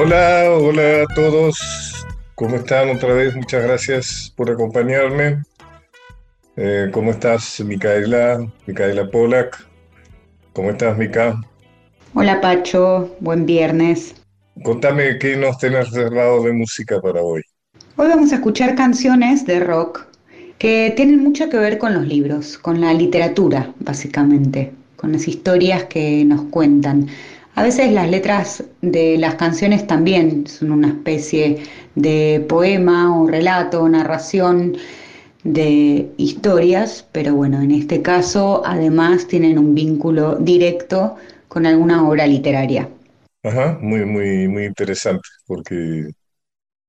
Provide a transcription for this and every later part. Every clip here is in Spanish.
Hola, hola a todos. ¿Cómo están otra vez? Muchas gracias por acompañarme. Eh, ¿Cómo estás, Micaela? Micaela Polak. ¿Cómo estás, Mica? Hola, Pacho. Buen viernes. Contame qué nos tenés reservado de música para hoy. Hoy vamos a escuchar canciones de rock que tienen mucho que ver con los libros, con la literatura, básicamente, con las historias que nos cuentan. A veces las letras de las canciones también son una especie de poema o relato narración de historias, pero bueno, en este caso además tienen un vínculo directo con alguna obra literaria. Ajá, muy, muy, muy interesante, porque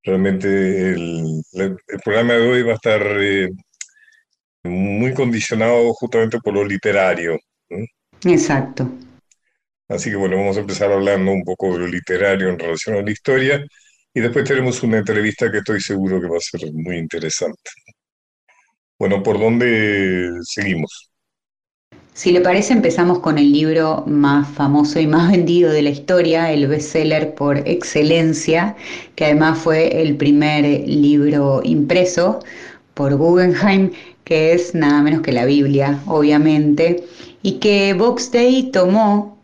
realmente el, programa de hoy va a estar eh, muy condicionado justamente por lo literario. Exacto. Así que bueno, vamos a empezar hablando un poco de lo literario en relación a la historia y después tenemos una entrevista que estoy seguro que va a ser muy interesante. Bueno, ¿por dónde seguimos? Si le parece, empezamos con el libro más famoso y más vendido de la historia, el bestseller por excelencia, que además fue el primer libro impreso por Guggenheim, que es nada menos que la Biblia, obviamente, y que Box Day tomó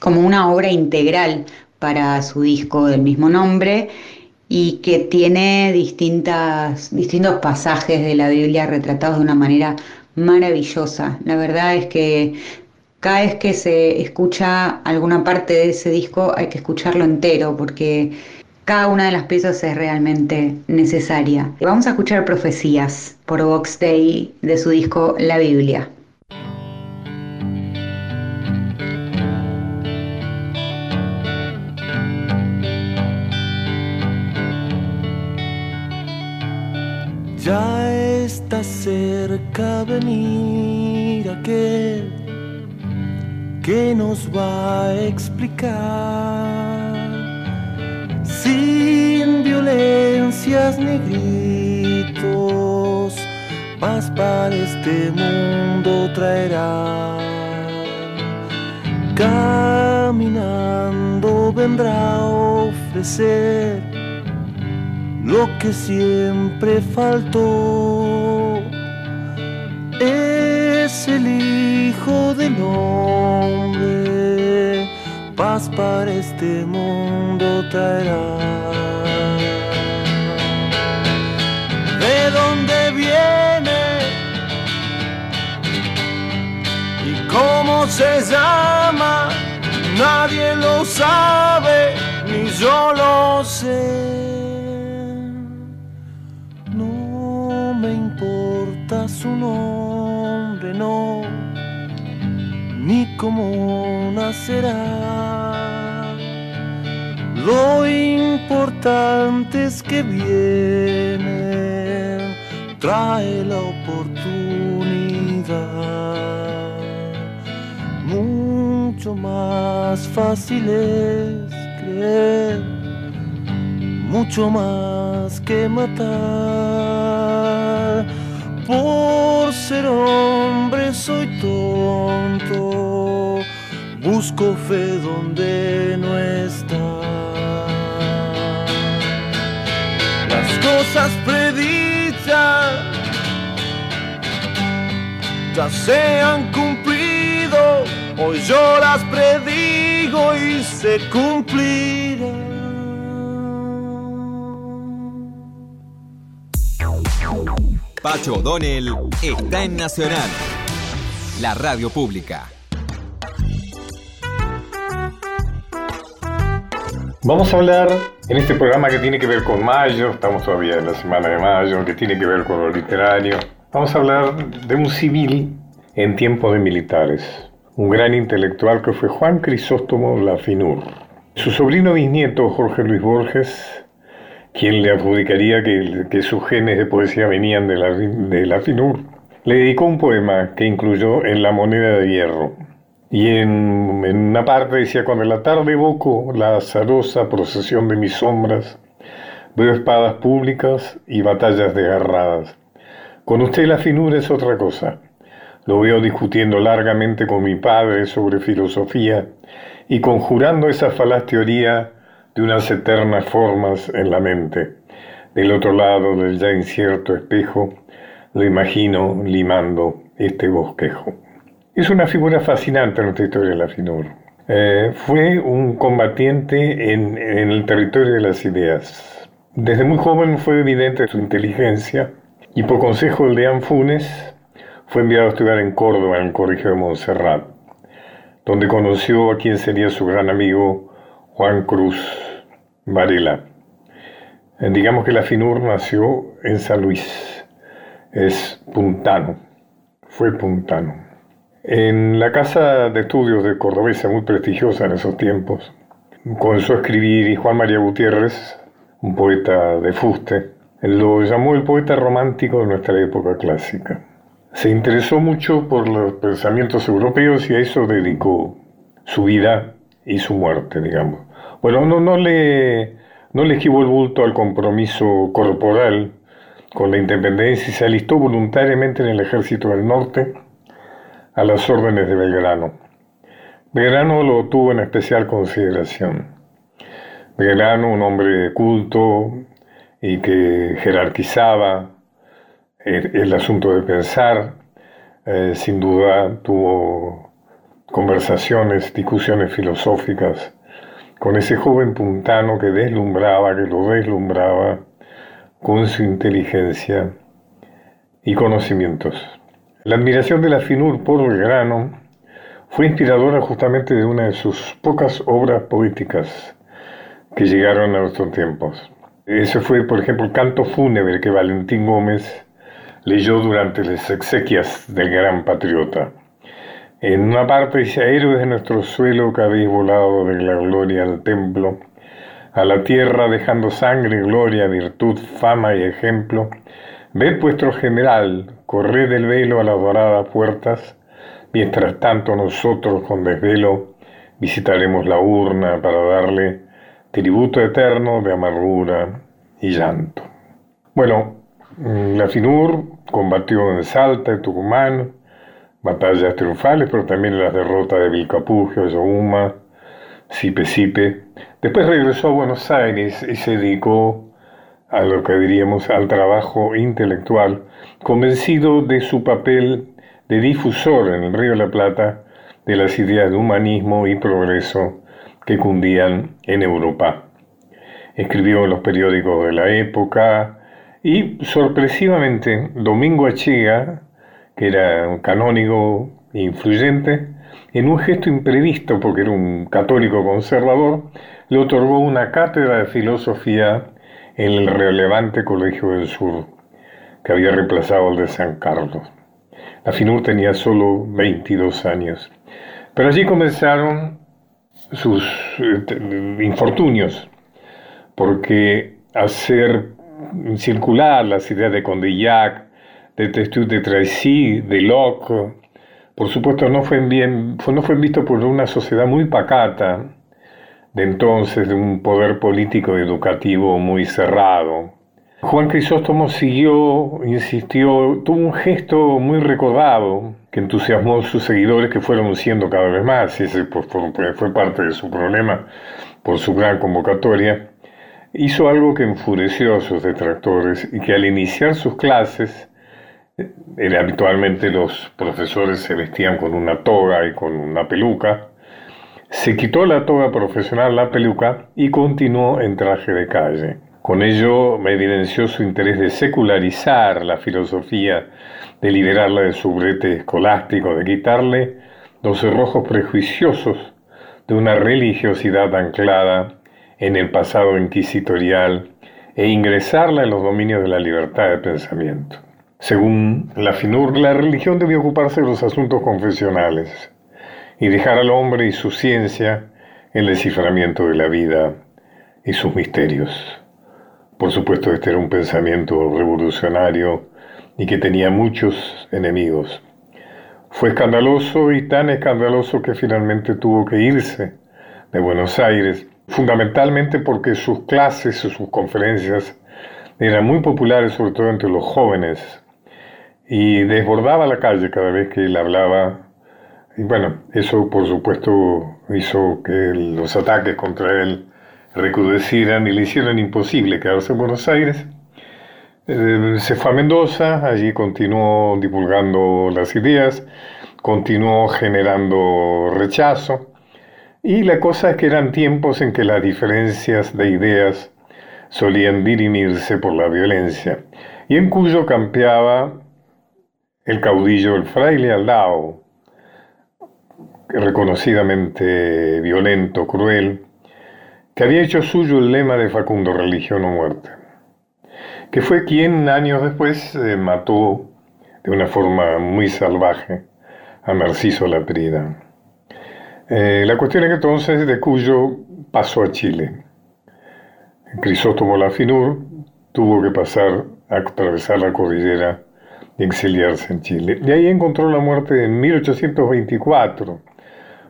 como una obra integral para su disco del mismo nombre y que tiene distintas, distintos pasajes de la Biblia retratados de una manera maravillosa. La verdad es que cada vez que se escucha alguna parte de ese disco hay que escucharlo entero porque cada una de las piezas es realmente necesaria. Vamos a escuchar Profecías por Vox Day de su disco La Biblia. Ya está cerca venir aquel que nos va a explicar sin violencias ni gritos, paz para este mundo traerá. Caminando vendrá a ofrecer lo que siempre faltó es el Hijo del Hombre, paz para este mundo traerá. ¿De dónde viene? ¿Y cómo se llama? Nadie lo sabe, ni yo lo sé. Cómo nacerá. Lo importante es que viene, trae la oportunidad. Mucho más fácil es creer, mucho más que matar por ser hombre soy tonto, busco fe donde no está. Las cosas predichas ya se han cumplido, hoy yo las predigo y se cumplirán. Pacho O'Donnell está en Nacional, la radio pública. Vamos a hablar en este programa que tiene que ver con mayo, estamos todavía en la semana de mayo, que tiene que ver con lo literario. Vamos a hablar de un civil en tiempo de militares, un gran intelectual que fue Juan Crisóstomo Lafinur. Su sobrino bisnieto Jorge Luis Borges quien le adjudicaría que, sus genes de poesía venían de la, de la finur, le dedicó un poema que incluyó en La moneda de hierro. Y en, una parte decía, cuando la tarde evoco la azarosa procesión de mis sombras, veo espadas públicas y batallas desgarradas. Con usted la finura es otra cosa. Lo veo discutiendo largamente con mi padre sobre filosofía y conjurando esa falaz teoría de unas eternas formas en la mente. Del otro lado del ya incierto espejo, lo imagino limando este bosquejo. Es una figura fascinante en nuestra historia de la FINUR. Eh, fue un combatiente en, el territorio de las ideas. Desde muy joven fue evidente su inteligencia y por consejo de Leán fue enviado a estudiar en Córdoba, en el Colegio de Montserrat, donde conoció a quien sería su gran amigo Juan Cruz Varela. Eh, digamos que la FINUR nació en San Luis, es puntano, fue puntano. En la casa de estudios de Cordobesa, muy prestigiosa en esos tiempos, comenzó a escribir y Juan María Gutiérrez, un poeta de fuste, lo llamó el poeta romántico de nuestra época clásica. Se interesó mucho por los pensamientos europeos y a eso dedicó su vida y su muerte, digamos. Bueno, no, no, le, no le esquivó el bulto al compromiso corporal con la independencia y se alistó voluntariamente en el ejército del norte a las órdenes de Belgrano. Belgrano lo tuvo en especial consideración. Belgrano, un hombre culto, y que jerarquizaba el, asunto de pensar. Eh, sin duda tuvo conversaciones, discusiones filosóficas con ese joven puntano que deslumbraba, que lo deslumbraba con su inteligencia y conocimientos. La admiración de la Finur por Belgrano fue inspiradora justamente de una de sus pocas obras poéticas que llegaron a nuestros tiempos. Ese fue, por ejemplo, el canto fúnebre que Valentín Gómez leyó durante las exequias del gran patriota. En una parte dice, héroes de nuestro suelo que habéis volado de la gloria al templo, a la tierra dejando sangre, gloria, virtud, fama y ejemplo, ved vuestro general, corred el velo a las doradas puertas, mientras tanto nosotros con desvelo visitaremos la urna para darle tributo eterno de amargura y llanto. Bueno, mm, la FINUR combatió en Salta, en Tucumán, batallas triunfales, pero también las derrotas de Vilcapugio, Yohuma, Sipe Sipe. Después regresó a Buenos Aires y se dedicó a lo que diríamos al trabajo intelectual, convencido de su papel de difusor en el Río de la Plata de las ideas de humanismo y progreso que cundían en Europa. Escribió en los periódicos de la época y sorpresivamente Domingo Achega, que era un canónigo influyente, en un gesto imprevisto porque era un católico conservador, le otorgó una cátedra de filosofía en el relevante Colegio del Sur, que había reemplazado el de San Carlos. La FINUR tenía solo 22 años. Pero allí comenzaron sus eh, infortunios, porque hacer circular las ideas de Condillac, de Testu de Tracy, de Locke, por supuesto no fue, bien, no fue visto por una sociedad muy pacata de entonces, de un poder político educativo muy cerrado. Juan Crisóstomo siguió, insistió, tuvo un gesto muy recordado que entusiasmó a sus seguidores que fueron siendo cada vez más, y ese fue parte de su problema por su gran convocatoria. Hizo algo que enfureció a sus detractores y que al iniciar sus clases, eh, habitualmente los profesores se vestían con una toga y con una peluca, se quitó la toga profesional, la peluca, y continuó en traje de calle. Con ello me evidenció su interés de secularizar la filosofía, de liberarla de su brete escolástico, de quitarle los cerrojos prejuiciosos de una religiosidad anclada en el pasado inquisitorial e ingresarla en los dominios de la libertad de pensamiento. Según la FINUR, la religión debía ocuparse de los asuntos confesionales y dejar al hombre y su ciencia el desciframiento de la vida y sus misterios. Por supuesto, este era un pensamiento revolucionario y que tenía muchos enemigos. Fue escandaloso y tan escandaloso que finalmente tuvo que irse de Buenos Aires, fundamentalmente porque sus clases y sus conferencias eran muy populares, sobre todo entre los jóvenes, y desbordaba la calle cada vez que él hablaba. Y bueno, eso por supuesto hizo que los ataques contra él recrudecieran y le hicieran imposible quedarse en Buenos Aires. Eh, se fue a Mendoza, allí continuó divulgando las ideas, continuó generando rechazo, y la cosa es que eran tiempos en que las diferencias de ideas solían dirimirse por la violencia, y en Cuyo campeaba el caudillo, el fraile Aldao, reconocidamente violento, cruel, que había hecho suyo el lema de Facundo, religión o muerte, que fue quien años después eh, mató de una forma muy salvaje a Narciso Laprida. Eh, la cuestión es entonces de Cuyo pasó a Chile. Crisóstomo Lafinur tuvo que pasar a atravesar la cordillera y exiliarse en Chile. Y ahí encontró la muerte en 1824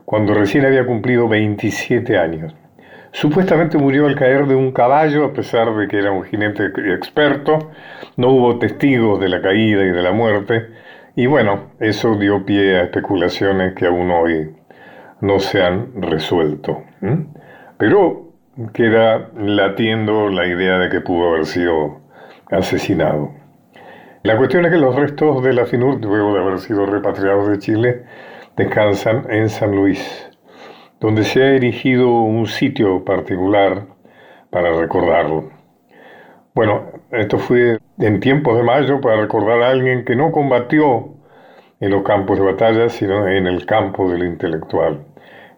cuando recién había cumplido 27 años. Supuestamente murió al caer de un caballo, a pesar de que era un jinete experto. No hubo testigos de la caída y de la muerte. Y bueno, eso dio pie a especulaciones que aún hoy no se han resuelto. Pero queda latiendo la idea de que pudo haber sido asesinado. La cuestión es que los restos de la FINUR, luego de haber sido repatriados de Chile, descansan en San Luis, donde se ha erigido un sitio particular para recordarlo. Bueno, esto fue en tiempos de mayo para recordar a alguien que no combatió en los campos de batalla, sino en el campo de lo intelectual,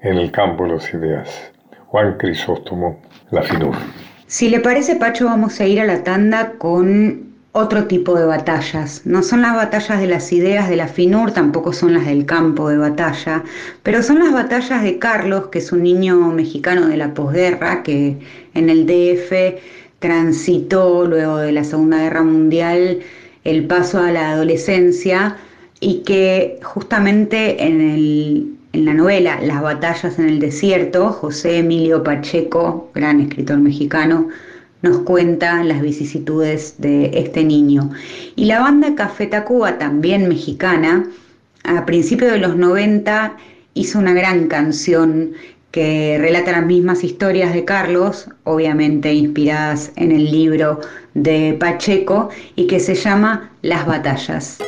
en el campo de las ideas. Juan Crisóstomo Lafinur. Si le parece, Pacho, vamos a ir a la tanda con otro tipo de batallas. No son las batallas de las ideas de la FINUR, tampoco son las del campo de batalla, pero son las batallas de Carlos, que es un niño mexicano de la posguerra que en el DF transitó luego de la Segunda Guerra Mundial el paso a la adolescencia y que justamente en, en la novela Las batallas en el desierto, José Emilio Pacheco, gran escritor mexicano, nos cuenta las vicisitudes de este niño. Y la banda Café Tacuba, también mexicana, a principios de los 90 hizo una gran canción que relata las mismas historias de Carlos, obviamente inspiradas en el libro de Pacheco, y que se llama Las batallas.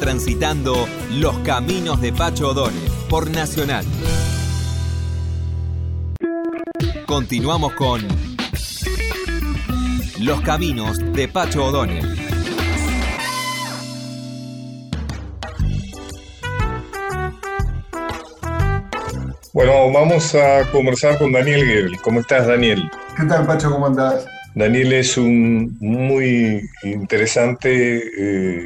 Transitando los caminos de Pacho O'Donnell por Nacional. Continuamos con Los caminos de Pacho O'Donnell. Bueno, vamos a conversar con Daniel Guerrero. ¿Cómo estás, Daniel? ¿Qué tal, Pacho? ¿Cómo andás? Daniel es un muy interesante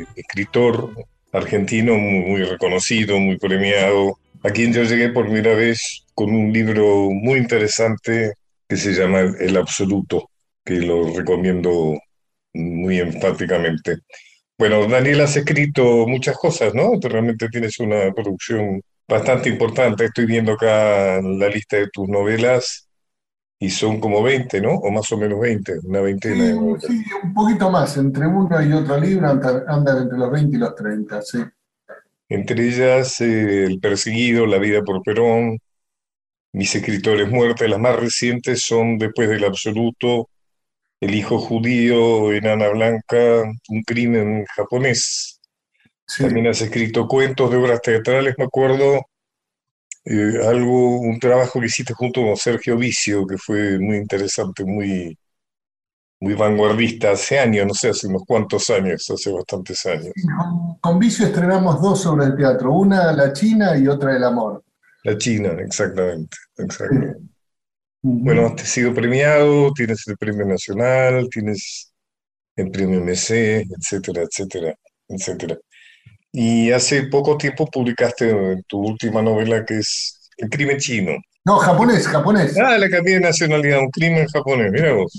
eh, escritor argentino, muy, reconocido, muy premiado, a quien yo llegué por primera vez con un libro muy interesante que se llama El Absoluto, que lo recomiendo muy enfáticamente. Bueno, Daniel, has escrito muchas cosas, ¿no? realmente tienes una producción bastante importante. Estoy viendo acá la lista de tus novelas y son como 20, ¿no? O más o menos 20, una veintena. Sí, sí un poquito más, entre uno y otro libro andan, entre los 20 y los 30, sí. Entre ellas, eh, El Perseguido, La Vida por Perón, Mis Escritores Muertes, las más recientes son Después del Absoluto, El Hijo Judío, Enana Blanca, Un Crimen Japonés. También has escrito cuentos de obras teatrales, me acuerdo, eh, algo, un trabajo que hiciste junto con Sergio Vicio, que fue muy interesante, muy, muy vanguardista hace años, no sé, hace unos cuantos años, hace bastantes años. Con, Vicio estrenamos dos obras de teatro, una La China y otra El Amor. La China, exactamente, exactamente. Bueno, has sido premiado, tienes el premio nacional, tienes el premio MC, etcétera, etcétera, etcétera. Y hace poco tiempo publicaste tu última novela que es El crimen chino. No, japonés, japonés. Ah, le cambié de nacionalidad, un crimen japonés, mira vos.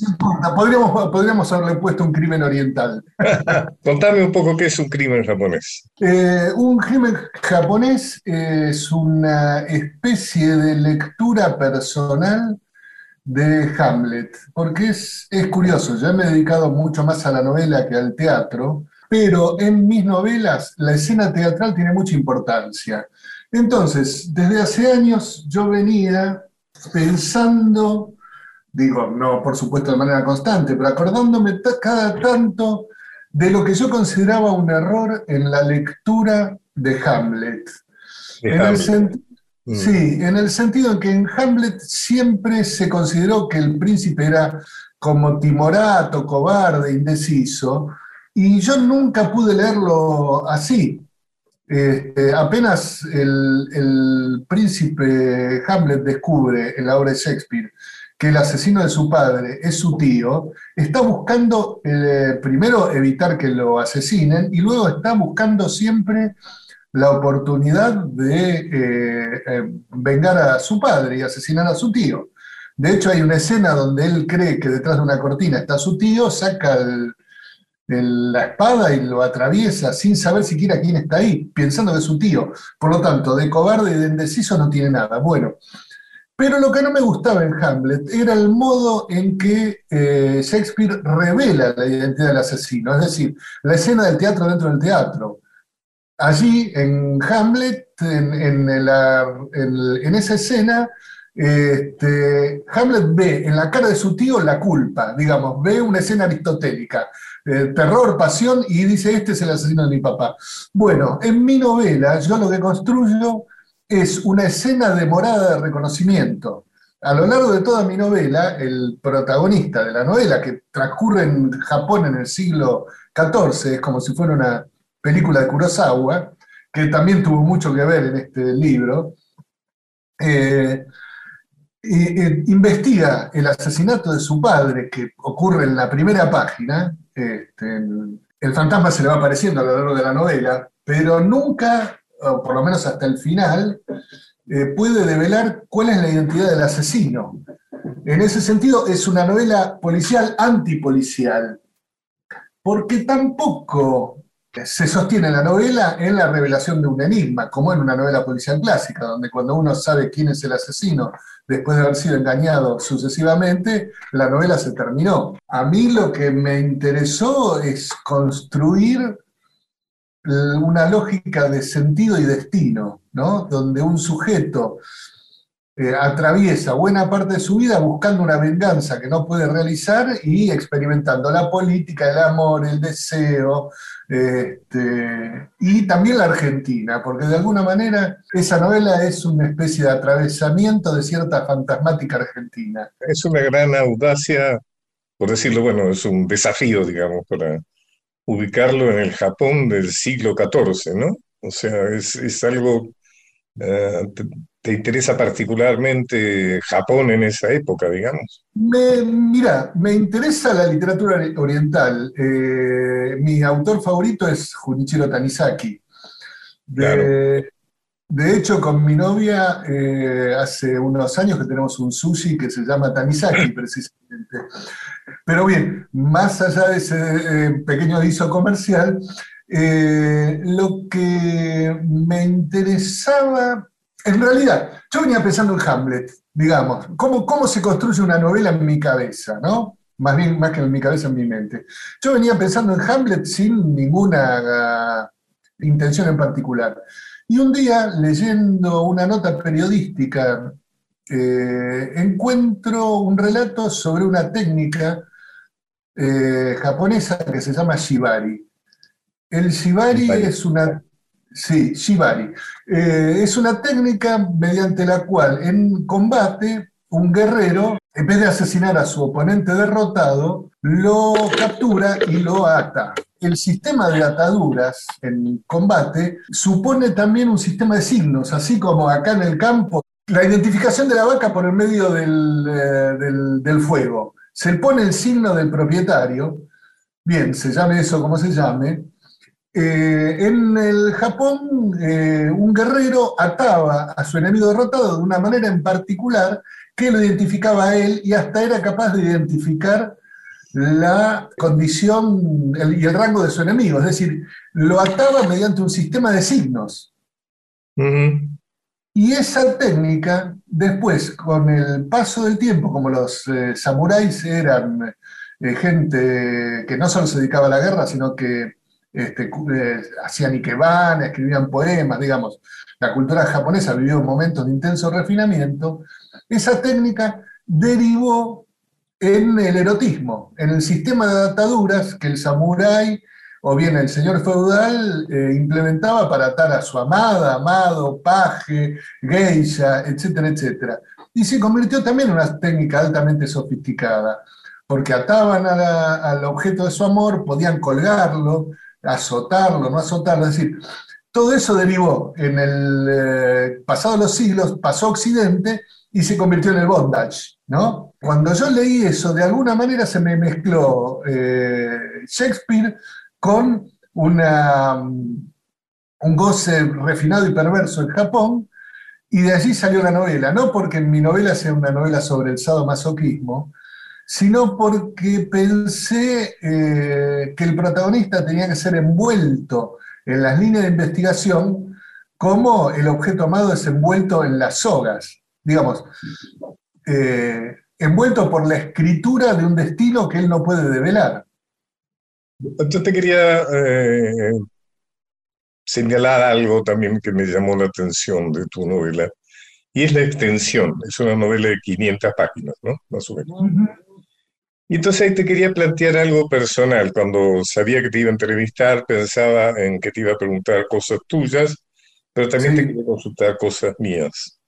podríamos, podríamos haberle puesto un crimen oriental. Contame un poco qué es un crimen japonés. Eh, un crimen japonés es una especie de lectura personal de Hamlet, porque es, es curioso, yo me he dedicado mucho más a la novela que al teatro, pero en mis novelas la escena teatral tiene mucha importancia. Entonces, desde hace años yo venía pensando, digo, no por supuesto de manera constante, pero acordándome cada tanto de lo que yo consideraba un error en la lectura de Hamlet. Mm. Sí, en el sentido en que en Hamlet siempre se consideró que el príncipe era como timorato, cobarde, indeciso, y yo nunca pude leerlo así. Este, apenas el, príncipe Hamlet descubre en la obra de Shakespeare que el asesino de su padre es su tío, está buscando eh, primero evitar que lo asesinen y luego está buscando siempre la oportunidad de eh, eh, vengar a su padre y asesinar a su tío. De hecho, hay una escena donde él cree que detrás de una cortina está su tío, saca el, la espada y lo atraviesa sin saber siquiera quién está ahí, pensando que es su tío. Por lo tanto, de cobarde y de indeciso no tiene nada. Bueno, pero lo que no me gustaba en Hamlet era el modo en que eh, Shakespeare revela la identidad del asesino, es decir, la escena del teatro dentro del teatro. Allí, en Hamlet, en, esa escena, este, Hamlet ve en la cara de su tío la culpa, digamos, ve una escena aristotélica, eh, terror, pasión, y dice, este es el asesino de mi papá. Bueno, en mi novela yo lo que construyo es una escena de morada de reconocimiento. A lo largo de toda mi novela, el protagonista de la novela, que transcurre en Japón en el siglo XIV, es como si fuera una película de Kurosawa, que también tuvo mucho que ver en este libro, eh, investiga el asesinato de su padre, que ocurre en la primera página. Este, el fantasma se le va apareciendo a lo largo de la novela, pero nunca, o por lo menos hasta el final, eh, puede develar cuál es la identidad del asesino. En ese sentido, es una novela policial antipolicial, porque tampoco se sostiene la novela en la revelación de un enigma, como en una novela policial clásica, donde cuando uno sabe quién es el asesino después de haber sido engañado sucesivamente, la novela se terminó. A mí lo que me interesó es construir una lógica de sentido y destino, ¿no? donde un sujeto eh, atraviesa buena parte de su vida buscando una venganza que no puede realizar y experimentando la política, el amor, el deseo, este, y también la Argentina, porque de alguna manera esa novela es una especie de atravesamiento de cierta fantasmática argentina. Es una gran audacia, por decirlo, bueno, es un desafío, digamos, para ubicarlo en el Japón del siglo XIV, ¿no? O sea, es, es algo eh, te, interesa particularmente Japón en esa época, digamos? Me, mira, me interesa la literatura oriental. Eh, mi autor favorito es Junichiro Tanizaki. De, de hecho, con mi novia eh, hace unos años que tenemos un sushi que se llama Tanizaki, precisamente. Pero bien, más allá de ese pequeño aviso comercial, eh, lo que me interesaba, en realidad, yo venía pensando en Hamlet, digamos, cómo, cómo se construye una novela en mi cabeza, ¿no? Más bien, más que en mi cabeza, en mi mente. Yo venía pensando en Hamlet sin ninguna ah, intención en particular. Y un día, leyendo una nota periodística, eh, encuentro un relato sobre una técnica eh, japonesa que se llama shibari. El shibari, es una... Sí, shibari. Eh, es una técnica mediante la cual en combate un guerrero, en vez de asesinar a su oponente derrotado, lo captura y lo ata. El sistema de ataduras en combate supone también un sistema de signos, así como acá en el campo, la identificación de la vaca por el medio del, eh, del fuego. Se pone el signo del propietario, bien, se llame eso como se llame, eh, en el Japón, eh, un guerrero ataba a su enemigo derrotado de una manera en particular que lo identificaba a él y hasta era capaz de identificar la condición y el rango de su enemigo. Es decir, lo ataba mediante un sistema de signos. Y esa técnica, después, con el paso del tiempo, como los eh, samuráis eran gente que no solo se dedicaba a la guerra, sino que este, eh, hacían ikebana, escribían poemas, digamos. La cultura japonesa vivió momentos de intenso refinamiento. Esa técnica derivó en el erotismo, en el sistema de ataduras que el samurái o bien el señor feudal eh, implementaba para atar a su amada, amado, paje, geisha, etcétera, etcétera. Y se convirtió también en una técnica altamente sofisticada, porque ataban al objeto de su amor, podían colgarlo, azotarlo, no azotarlo. Es decir, todo eso derivó en el eh, pasado de los siglos, pasó Occidente y se convirtió en el bondage, ¿no? Cuando yo leí eso, de alguna manera se me mezcló eh, Shakespeare con una, un goce refinado y perverso en Japón, y de allí salió la novela, no porque mi novela sea una novela sobre el sadomasoquismo, sino porque pensé eh, que el protagonista tenía que ser envuelto en las líneas de investigación como el objeto amado es envuelto en las sogas, digamos, eh, envuelto por la escritura de un destino que él no puede develar. Yo te quería eh, señalar algo también que me llamó la atención de tu novela, y es la extensión. Es una novela de 500 páginas, ¿no? Más o menos. Y entonces ahí te quería plantear algo personal. Cuando sabía que te iba a entrevistar, pensaba en que te iba a preguntar cosas tuyas, pero también te quería consultar cosas mías.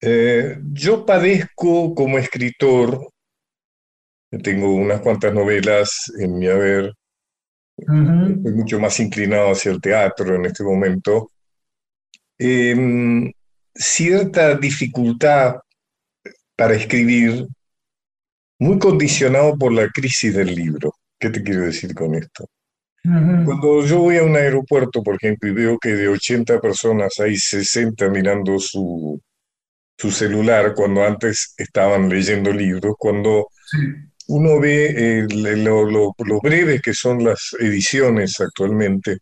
Eh, yo padezco como escritor, tengo unas cuantas novelas en mi haber, estoy mucho más inclinado hacia el teatro en este momento, em, cierta dificultad para escribir muy condicionado por la crisis del libro. ¿Qué te quiero decir con esto? Cuando yo voy a un aeropuerto, por ejemplo, y veo que de 80 personas hay 60 mirando su, su celular, cuando antes estaban leyendo libros, cuando uno ve eh, lo, lo, breves que son las ediciones actualmente,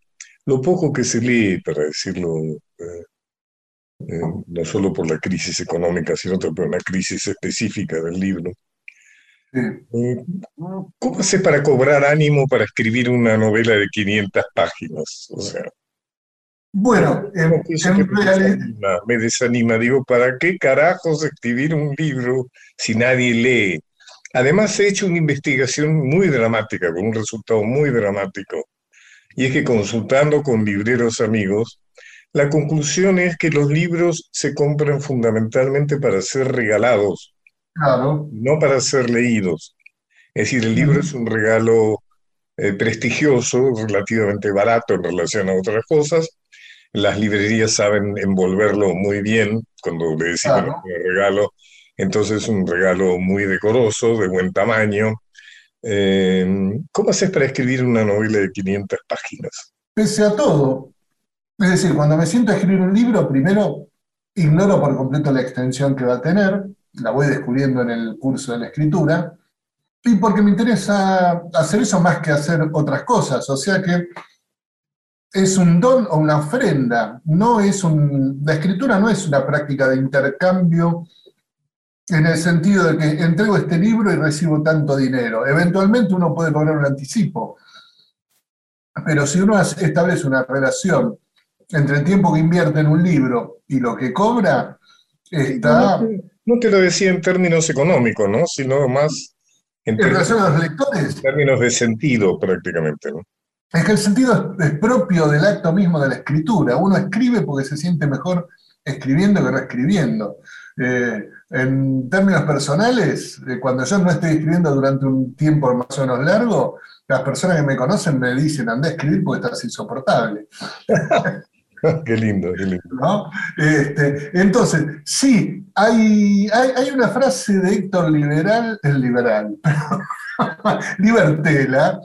lo poco que se lee, para decirlo, eh, eh, no solo por la crisis económica, sino por una crisis específica del libro, ¿Cómo hace para cobrar ánimo para escribir una novela de 500 páginas? O sea. Bueno, en, en me desanima, me desanima. Digo, ¿para qué carajos escribir un libro si nadie lee? Además, he hecho una investigación muy dramática, con un resultado muy dramático. Y es que consultando con libreros amigos, la conclusión es que los libros se compran fundamentalmente para ser regalados, claro, no para ser leídos. Es decir, el libro es un regalo eh, prestigioso, relativamente barato en relación a otras cosas. Las librerías saben envolverlo muy bien cuando le decimos Claro. un regalo. Entonces es un regalo muy decoroso, de buen tamaño. Eh, ¿cómo haces para escribir una novela de 500 páginas? pese a todo. Es decir, cuando me siento a escribir un libro, primero ignoro por completo la extensión que va a tener, la voy descubriendo en el curso de la escritura, y porque me interesa hacer eso más que hacer otras cosas. O sea que es un don o una ofrenda, no es un, la escritura no es una práctica de intercambio en el sentido de que entrego este libro y recibo tanto dinero. Eventualmente uno puede cobrar un anticipo, pero si uno establece una relación entre el tiempo que invierte en un libro y lo que cobra, está no te lo decía en términos económicos, ¿no? Sino más en en términos, relación a los lectores. términos de sentido prácticamente, ¿no? Es que el sentido es, es propio del acto mismo de la escritura. Uno escribe porque se siente mejor escribiendo que reescribiendo. Eh, en términos personales, eh, cuando yo no estoy escribiendo durante un tiempo más o menos largo, las personas que me conocen me dicen, anda a escribir porque estás insoportable. Qué lindo, qué lindo. ¿no? Este, entonces, sí, hay, hay, hay una frase de Héctor Liberal, el liberal, Libertela,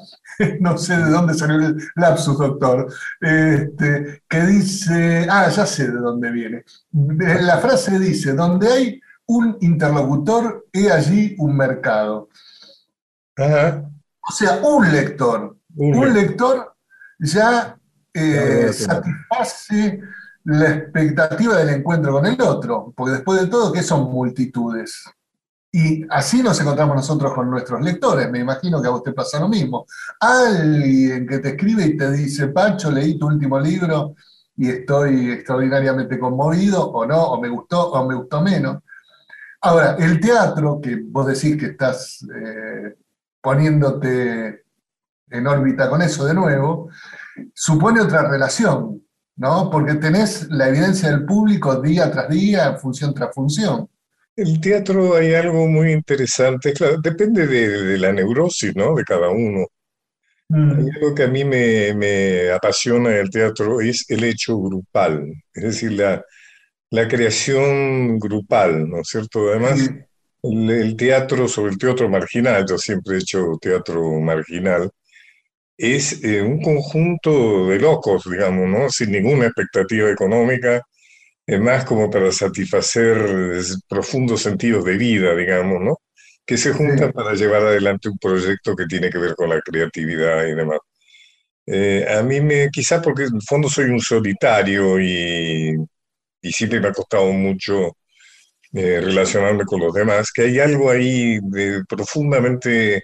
no sé de dónde salió el lapsus, doctor, este, que dice, ah, ya sé de dónde viene. La frase dice, donde hay un interlocutor, he allí un mercado. Ajá. O sea, un lector, Un un lector. lector ya eh, satisface la expectativa del encuentro con el otro, porque después de todo, ¿qué son multitudes? Y así nos encontramos nosotros con nuestros lectores. Me imagino que a usted pasa lo mismo. Alguien que te escribe y te dice, Pancho, leí tu último libro y estoy extraordinariamente conmovido, o no, o me gustó, o me gustó menos. Ahora, el teatro, que vos decís que estás eh, poniéndote en órbita con eso de nuevo, supone otra relación, ¿no? Porque tenés la evidencia del público día tras día, función tras función. El teatro hay algo muy interesante, claro, depende de, de la neurosis, ¿no? De cada uno. Mm, Hay algo que a mí me, me apasiona del teatro es el hecho grupal, es decir, la, la creación grupal, ¿no es cierto? Además, sí, el, el teatro, sobre el teatro marginal, yo siempre he hecho teatro marginal, es eh, un conjunto de locos, digamos, ¿no? Sin ninguna expectativa económica, es más como para satisfacer eh, profundos sentidos de vida, digamos, ¿no? Que se juntan para llevar adelante un proyecto que tiene que ver con la creatividad y demás. Eh, a mí me, quizás porque en el fondo soy un solitario y, y siempre me ha costado mucho eh, relacionarme con los demás, que hay algo ahí de profundamente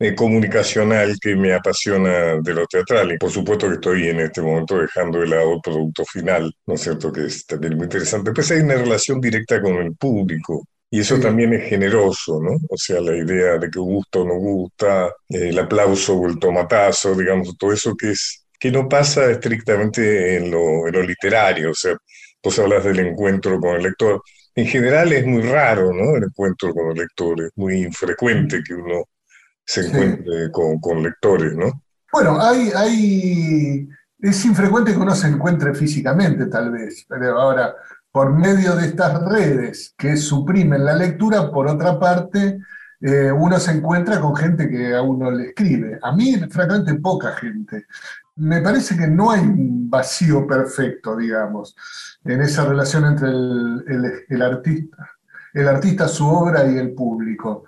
eh, comunicacional que me apasiona de lo teatral. Y por supuesto que estoy en este momento dejando de lado el producto final, ¿no es cierto? Que es también muy interesante. Pues hay una relación directa con el público. Y eso sí. también es generoso, ¿no? O sea, la idea de que gusta o no gusta, el aplauso o el tomatazo, digamos, todo eso que es, que no pasa estrictamente en lo, en lo literario. O sea, vos hablas del encuentro con el lector. En general es muy raro, ¿no? El encuentro con el lector, es muy infrecuente que uno se Sí. encuentre con, con lectores, ¿no? Bueno, hay, hay, es infrecuente que uno se encuentre físicamente, tal vez, pero ahora, por medio de estas redes que suprimen la lectura, por otra parte, eh, uno se encuentra con gente que a uno le escribe. A mí, francamente, poca gente. Me parece que no hay un vacío perfecto, digamos, en esa relación entre el, el- el artista, el artista, su obra y el público.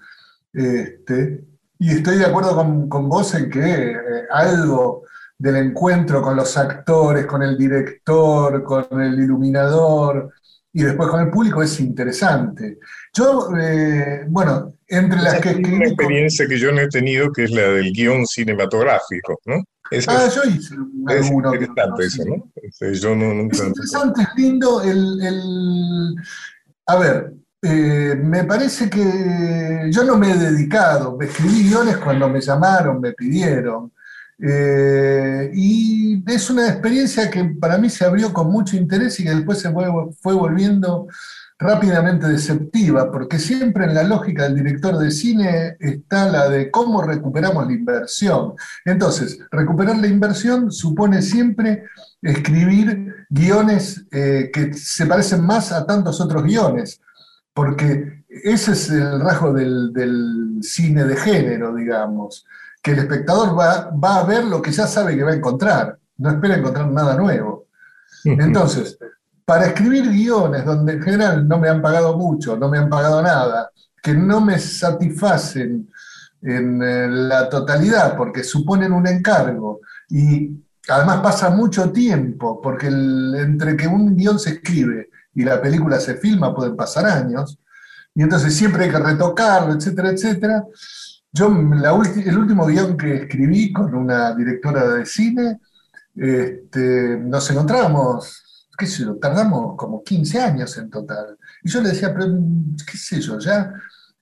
Este, y estoy de acuerdo con, con vos en que eh, algo del encuentro con los actores, con el director, con el iluminador, y después con el público es interesante. Yo, eh, bueno, entre las que escribí... Una experiencia que yo no he tenido, que es la del guion cinematográfico, ¿no? ah, yo hice alguno. Es interesante eso, ¿no? Yo no, nunca... Es interesante, es lindo el... el... A ver, eh, me parece que yo no me he dedicado, escribí guiones cuando me llamaron, me pidieron. Eh, y es una experiencia que para mí se abrió con mucho interés y que después se fue, fue volviendo rápidamente deceptiva, porque siempre en la lógica del director de cine está la de cómo recuperamos la inversión. Entonces, recuperar la inversión supone siempre escribir guiones eh, que se parecen más a tantos otros guiones, porque ese es el rasgo del, del cine de género, digamos que el espectador va, va a ver lo que ya sabe que va a encontrar, no espera encontrar nada nuevo. Entonces, para escribir guiones donde en general no me han pagado mucho, no me han pagado nada, que no me satisfacen en eh, la totalidad porque suponen un encargo y además pasa mucho tiempo porque entre que un guion se escribe y la película se filma pueden pasar años y entonces siempre hay que retocarlo, etcétera, etcétera. Yo, el último guion que escribí con una directora de cine, este, nos encontramos, qué sé yo, tardamos como 15 años en total. Y yo le decía, pero, qué sé yo, ya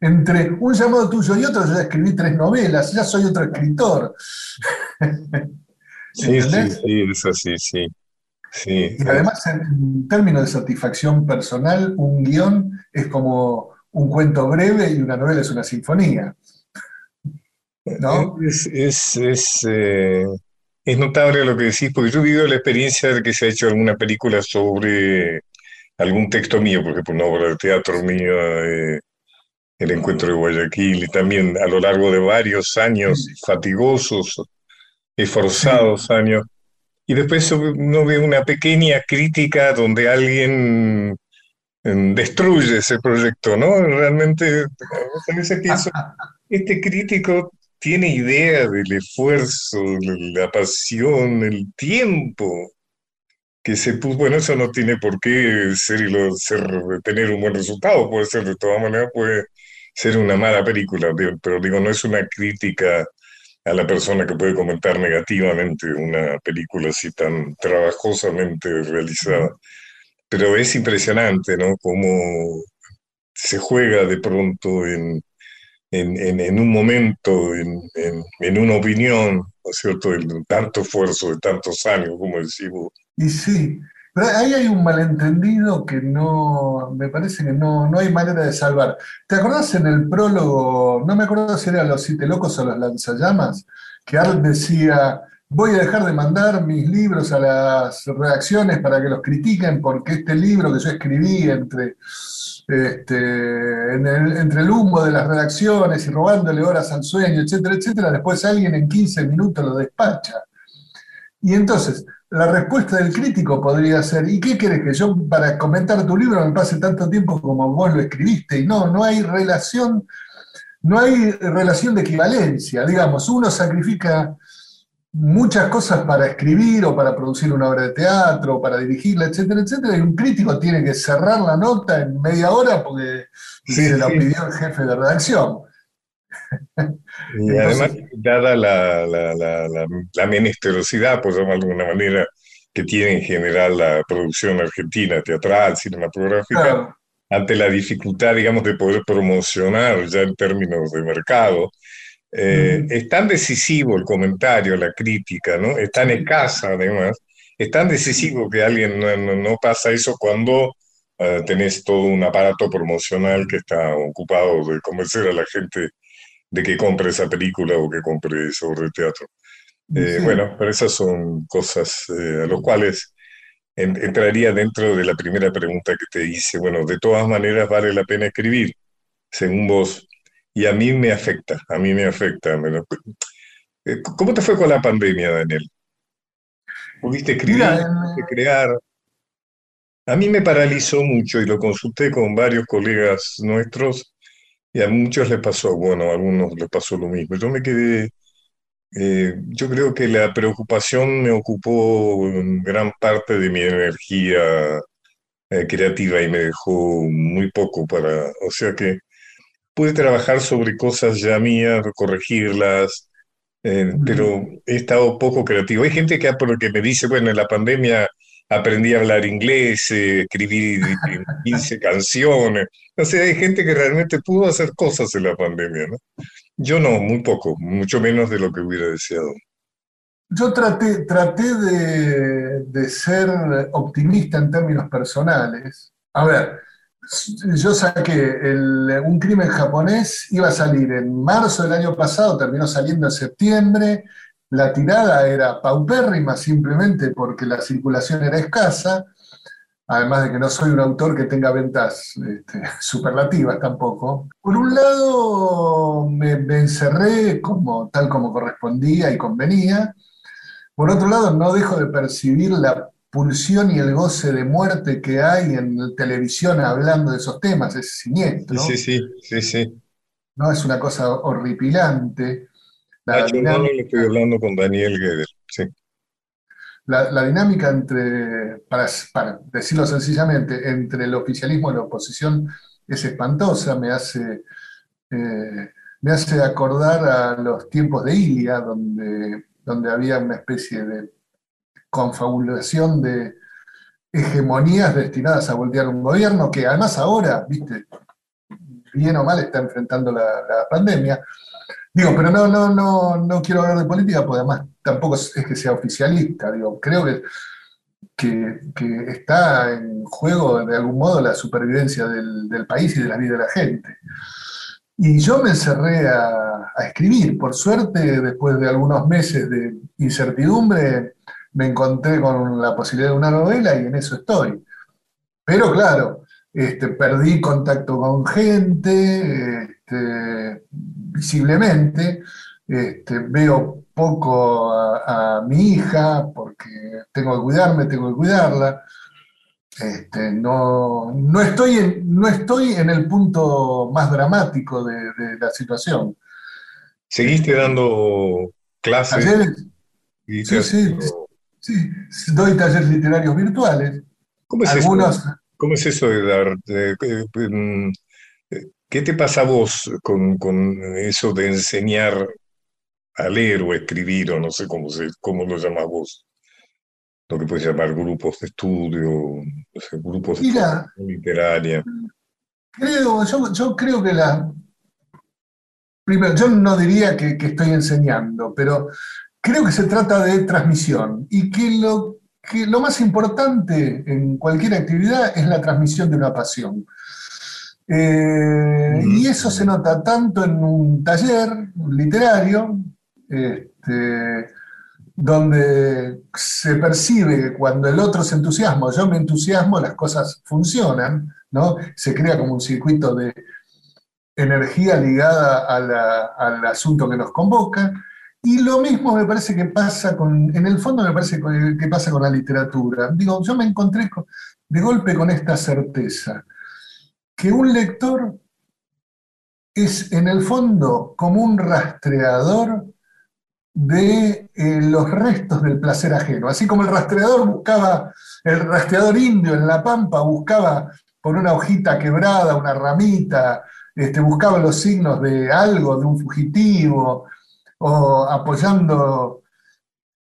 entre un llamado tuyo y otro, yo ya escribí tres novelas, ya soy otro escritor. sí, sí, sí, eso sí, sí. Sí. Y además, en términos de satisfacción personal, un guion es como un cuento breve y una novela es una sinfonía. Es, eh, es, notable lo que decís, porque yo he vivido la experiencia de que se ha hecho alguna película sobre algún texto mío, por ejemplo, una obra de teatro mío, eh, El Encuentro de Guayaquil, y también a lo largo de varios años fatigosos, esforzados años. Y después uno ve una pequeña crítica donde alguien mm, destruye ese proyecto, ¿no? Realmente, este crítico tiene idea del esfuerzo, la pasión, el tiempo que se puso. Bueno, eso no tiene por qué ser, ser, tener un buen resultado, puede ser de todas maneras, puede ser una mala película, pero digo, no es una crítica a la persona que puede comentar negativamente una película así tan trabajosamente realizada. Pero es impresionante, ¿no? Cómo se juega de pronto en, en, en, un momento, en, en, una opinión, ¿no es cierto?, de tanto esfuerzo, de tantos años, como decimos. Y sí, pero ahí hay un malentendido que no, me parece que no, no hay manera de salvar. ¿Te acordás en el prólogo, no me acuerdo si era Los Siete Locos o Los Lanzallamas, que Art decía, voy a dejar de mandar mis libros a las redacciones para que los critiquen porque este libro que yo escribí entre este, entre el humo de las redacciones y robándole horas al sueño, etcétera, etcétera, después alguien en 15 minutos lo despacha. Y entonces, la respuesta del crítico podría ser, ¿y qué querés que yo para comentar tu libro me pase tanto tiempo como vos lo escribiste? Y no, no hay relación, no hay relación de equivalencia. Digamos, uno sacrifica muchas cosas para escribir o para producir una obra de teatro, o para dirigirla, etcétera, etcétera, y un crítico tiene que cerrar la nota en media hora porque se la pidió el jefe de redacción. Y además, dada la, la, la, la, menesterosidad, por llamarlo de alguna manera, que tiene en general la producción argentina, teatral, cinematográfica, ante la dificultad, digamos, de poder promocionar ya en términos de mercado, eh, es tan decisivo el comentario, la crítica, ¿no? Es tan escasa, además, es tan decisivo que alguien no, pasa eso cuando eh, tenés todo un aparato promocional que está ocupado de convencer a la gente de que compre esa película o que compre sobre el teatro. Eh, bueno, pero esas son cosas a los cuales entraría dentro de la primera pregunta que te hice. Bueno, de todas maneras vale la pena escribir, según vos y a mí me afecta, a mí me afecta. Eh, ¿Cómo te fue con la pandemia, Daniel? ¿Pudiste escribir, crear? A mí me paralizó mucho y lo consulté con varios colegas nuestros y a muchos les pasó, bueno, a algunos les pasó lo mismo. Yo me quedé, eh, yo creo que la preocupación me ocupó gran parte de mi energía eh, creativa y me dejó muy poco para, o sea que pude trabajar sobre cosas ya mías, corregirlas, eh, pero he estado poco creativo. Hay gente que, que me dice, bueno, en la pandemia aprendí a hablar inglés, eh, escribí 15 canciones. O sea, hay gente que realmente pudo hacer cosas en la pandemia, ¿no? Yo no, muy poco, mucho menos de lo que hubiera deseado. Yo traté, traté de, de ser optimista en términos personales. A ver, yo saqué un crimen japonés, iba a salir en marzo del año pasado, terminó saliendo en septiembre, la tirada era paupérrima simplemente porque la circulación era escasa, además de que no soy un autor que tenga ventas este, superlativas tampoco. Por un lado, me, encerré como, tal como correspondía y convenía. Por otro lado, no dejo de percibir la pulsión y el goce de muerte que hay en televisión hablando de esos temas, es siniestro. Sí, sí, sí, sí. ¿no? Es una cosa horripilante. La dinámica, estoy hablando con Daniel sí. La, dinámica entre, para, decirlo sencillamente, entre el oficialismo y la oposición es espantosa, me hace, eh, me hace acordar a los tiempos de Ilia, donde, donde había una especie de confabulación de hegemonías destinadas a voltear un gobierno que además ahora, viste, bien o mal está enfrentando la, pandemia. Digo, pero no, no, no, no quiero hablar de política, porque además tampoco es, que sea oficialista. Digo, creo que, que, está en juego de algún modo la supervivencia del, país y de la vida de la gente. Y yo me encerré a, a, escribir. Por suerte, después de algunos meses de incertidumbre, me encontré con la posibilidad de una novela y en eso estoy. Pero claro, este, perdí contacto con gente, este, visiblemente, este, veo poco a, mi hija porque tengo que cuidarme, tengo que cuidarla. Este, no, no, estoy en, no estoy en el punto más dramático de, la situación. ¿Seguiste dando clases? sí, sí, Sí, doy talleres literarios virtuales. ¿Cómo es, eso, de dar? Mm, ¿Qué te pasa a vos con, eso de enseñar a leer o escribir, o no sé cómo, se, cómo lo llamas vos? Lo que puedes llamar grupos de estudio, grupos de literaria. Creo, yo, creo que la. Primero, yo no diría que estoy enseñando, pero creo que se trata de transmisión y que lo, que lo más importante en cualquier actividad es la transmisión de una pasión. Eh, y eso se nota tanto en un taller literario, este, donde se percibe que cuando el otro se entusiasma, yo me entusiasmo, las cosas funcionan, ¿no? Se crea como un circuito de energía ligada al asunto que nos convoca. Y lo mismo me parece que pasa con, en el fondo me parece que pasa con la literatura. Digo, yo me encontré de golpe con esta certeza, que un lector es en el fondo como un rastreador de eh, los restos del placer ajeno. Así como el rastreador buscaba, el rastreador indio en La Pampa buscaba por una hojita quebrada, una ramita, este, buscaba los signos de algo, de un fugitivo, o apoyando,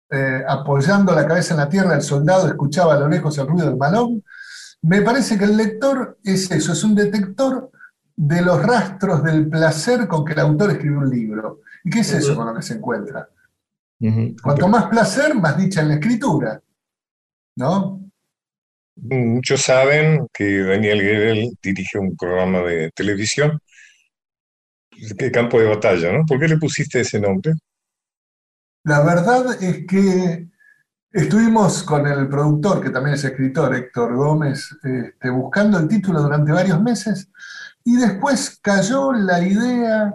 eh, apoyando la cabeza en la tierra, el soldado escuchaba a lo lejos el ruido del balón. Me parece que el lector es eso, es un detector de los rastros del placer con que el autor escribe un libro. ¿Y qué es eso con lo que se encuentra? Cuanto más placer, más dicha en la escritura. ¿No? Muchos saben que Daniel Guerrero dirige un programa de televisión qué campo de batalla, ¿no? ¿Por qué le pusiste ese nombre? La verdad es que estuvimos con el productor, que también es escritor, Héctor Gómez, este, buscando el título durante varios meses y después cayó la idea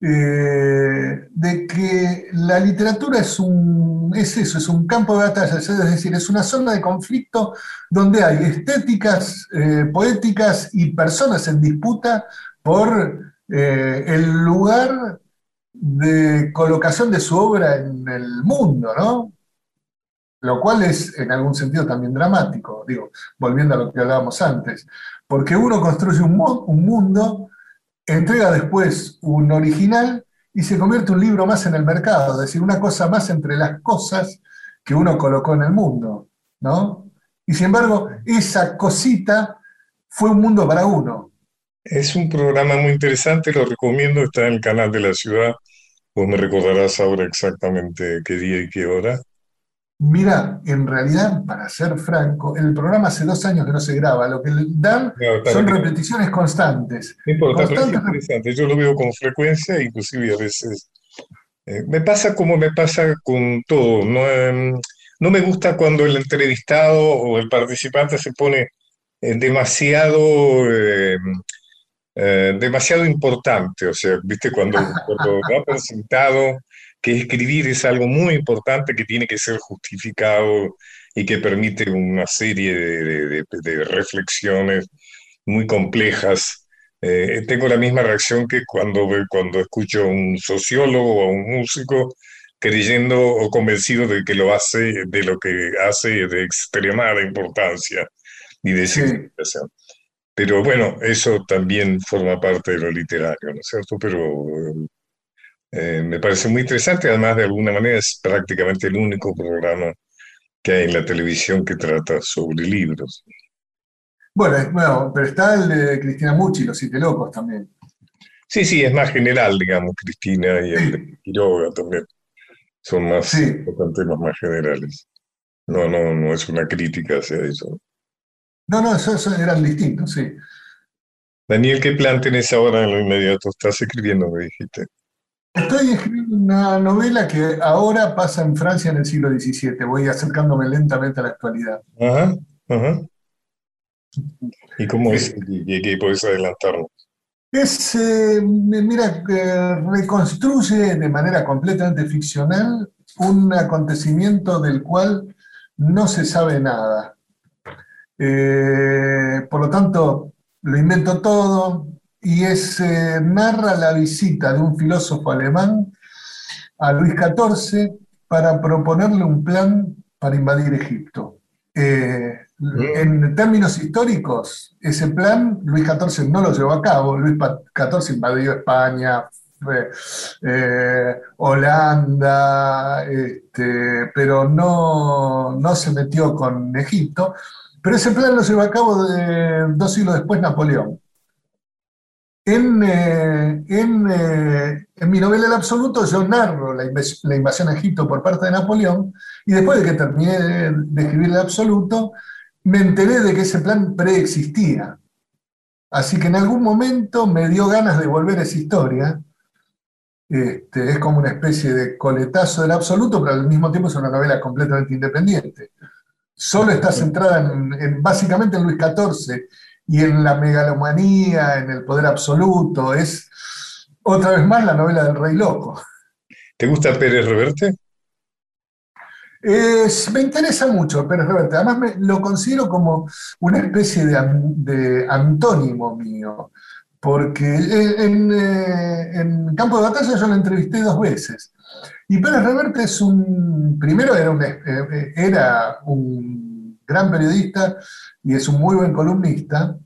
eh, de que la literatura es, un, es eso, es un campo de batalla, es decir, es una zona de conflicto donde hay estéticas, eh, poéticas y personas en disputa por eh, el lugar de colocación de su obra en el mundo, ¿no? Lo cual es en algún sentido también dramático, digo, volviendo a lo que hablábamos antes, porque uno construye un, un mundo, entrega después un original y se convierte un libro más en el mercado, es decir, una cosa más entre las cosas que uno colocó en el mundo, ¿no? Y sin embargo, esa cosita fue un mundo para uno. Es un programa muy interesante, lo recomiendo, está en el canal de la ciudad. Vos me recordarás ahora exactamente qué día y qué hora. Mira, en realidad, para ser franco, el programa hace dos años que no se graba. Lo que dan son repeticiones constantes. No importa, pero es interesante. Yo lo veo con frecuencia, inclusive a veces. Eh, me pasa como me pasa con todo. No, em, no me gusta cuando el entrevistado o el participante se pone eh, demasiado, em, eh, demasiado importante. O sea, viste, cuando, cuando ha presentado que escribir es algo muy importante que tiene que ser justificado y que permite una serie de, reflexiones muy complejas. Eh, tengo la misma reacción que cuando, cuando escucho a un sociólogo o a un músico creyendo o convencido de que lo hace, de lo que hace de extremada importancia y de significación. Pero bueno, eso también forma parte de lo literario, ¿no es cierto? Pero eh, me parece muy interesante, además de alguna manera es prácticamente el único programa que hay en la televisión que trata sobre libros. Bueno, pero está el de Cristina Mucci, Los Siete Locos también. Sí, sí, es más general, digamos, Cristina y el de Quiroga también. Son más, temas más generales. No, no, no es una crítica hacia eso. No, no, esos eran distintos, sí. Daniel, ¿qué plan tenés ahora en lo inmediato? Estás escribiendo, me dijiste. Estoy escribiendo una novela que ahora pasa en Francia en el siglo XVII. Voy acercándome lentamente a la actualidad. Ajá, ajá. ¿Y cómo es? ¿Y qué puedes adelantarnos? Es, eh, mira, reconstruye de manera completamente ficcional un acontecimiento del cual no se sabe nada. Eh, por lo tanto, lo invento todo, y es, eh, narra la visita de un filósofo alemán a Luis XIV para proponerle un plan para invadir Egipto. Eh, en términos históricos, ese plan Luis XIV no lo llevó a cabo. Luis XIV invadió España, eh, Holanda, este, pero no, no se metió con Egipto. Pero ese plan lo llevó a cabo dos siglos después Napoleón. En, eh, eh, en, mi novela El Absoluto yo narro la, invasión a Egipto por parte de Napoleón y después de que terminé de escribir El Absoluto, me enteré de que ese plan preexistía. Así que en algún momento me dio ganas de volver a esa historia. Este, es como una especie de coletazo del absoluto, pero al mismo tiempo es una novela completamente independiente. Solo está centrada en, básicamente en Luis XIV y en la megalomanía, en el poder absoluto. Es otra vez más la novela del Rey Loco. ¿Te gusta Pérez Reverte? me interesa mucho Pérez Reverte. Además, lo considero como una especie de, antónimo mío. Porque en, eh, en, Campo de Batalla yo lo entrevisté dos veces. Y Pérez Reverte es un. Primero era un, eh, eh, era un gran periodista y es un muy buen columnista,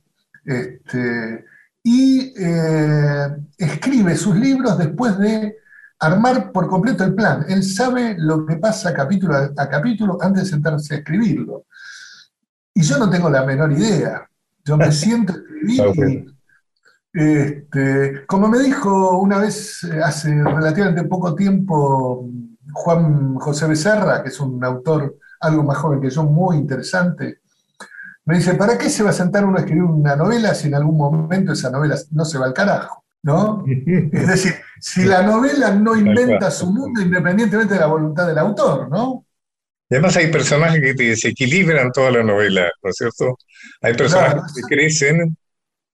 este, y eh, escribe sus libros después de armar por completo el plan. Él sabe lo que pasa capítulo a, capítulo antes de sentarse a escribirlo. Y yo no tengo la menor idea. Yo me siento a escribir este, como me dijo una vez eh, hace relativamente poco tiempo Juan José Becerra, que es un autor algo más joven que yo, muy interesante, me dice, ¿para qué se va a sentar uno a escribir una novela si en algún momento esa novela no se va al carajo? ¿No? Es decir, si la novela no inventa su mundo independientemente de la voluntad del autor, ¿no? Y además hay personajes que desequilibran toda la novela, ¿no es cierto? Hay personajes que crecen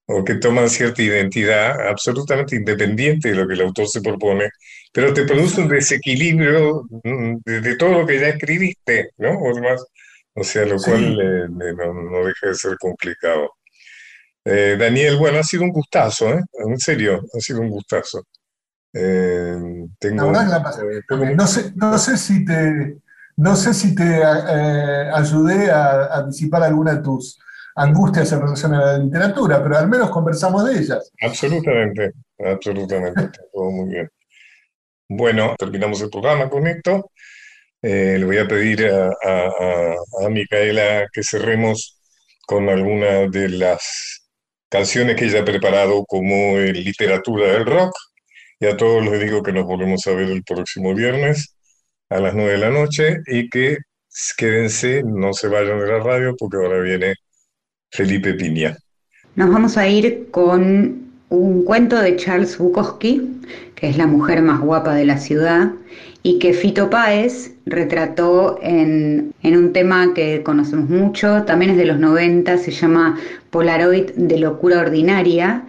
o que toman cierta identidad absolutamente independiente de lo que el autor se propone, pero te produce un desequilibrio mm, de, todo lo que ya escribiste, ¿no? O demás, o sea, lo cual no, deja de ser complicado. Eh, Daniel, bueno, ha sido un gustazo, ¿eh? En serio, ha sido un gustazo. Eh, tengo, la no, sé, no sé si te, No sé si te eh, ayudé a, disipar alguna de tus angustias en relación a la literatura, pero al menos conversamos de ellas. Absolutamente, absolutamente, todo muy bien. Bueno, terminamos el programa con esto. Eh, le voy a pedir a, a, Micaela que cerremos con alguna de las canciones que ella ha preparado como literatura del rock. Y a todos les digo que nos volvemos a ver el próximo viernes a las 9 de la noche y que quédense, no se vayan de la radio porque ahora viene Felipe Piña. Nos vamos a ir con un cuento de Charles Bukowski, que es la mujer más guapa de la ciudad, y que Fito Páez retrató en, en, un tema que conocemos mucho, también es de los 90, se llama Polaroid de locura ordinaria,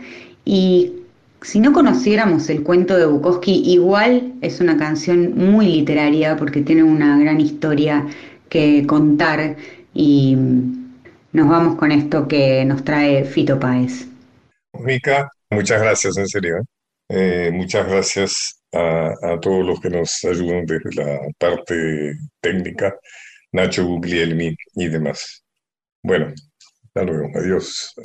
y si no conociéramos el cuento de Bukowski, igual es una canción muy literaria porque tiene una gran historia que contar y nos vamos con esto que nos trae Fito Páez. Mica, muchas gracias, en serio. ¿eh? Eh, muchas gracias a, todos los que nos ayudan desde la parte técnica, Nacho Guglielmi y demás. Bueno, hasta luego, adiós.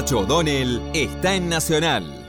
Pacho O'Donnell está en Nacional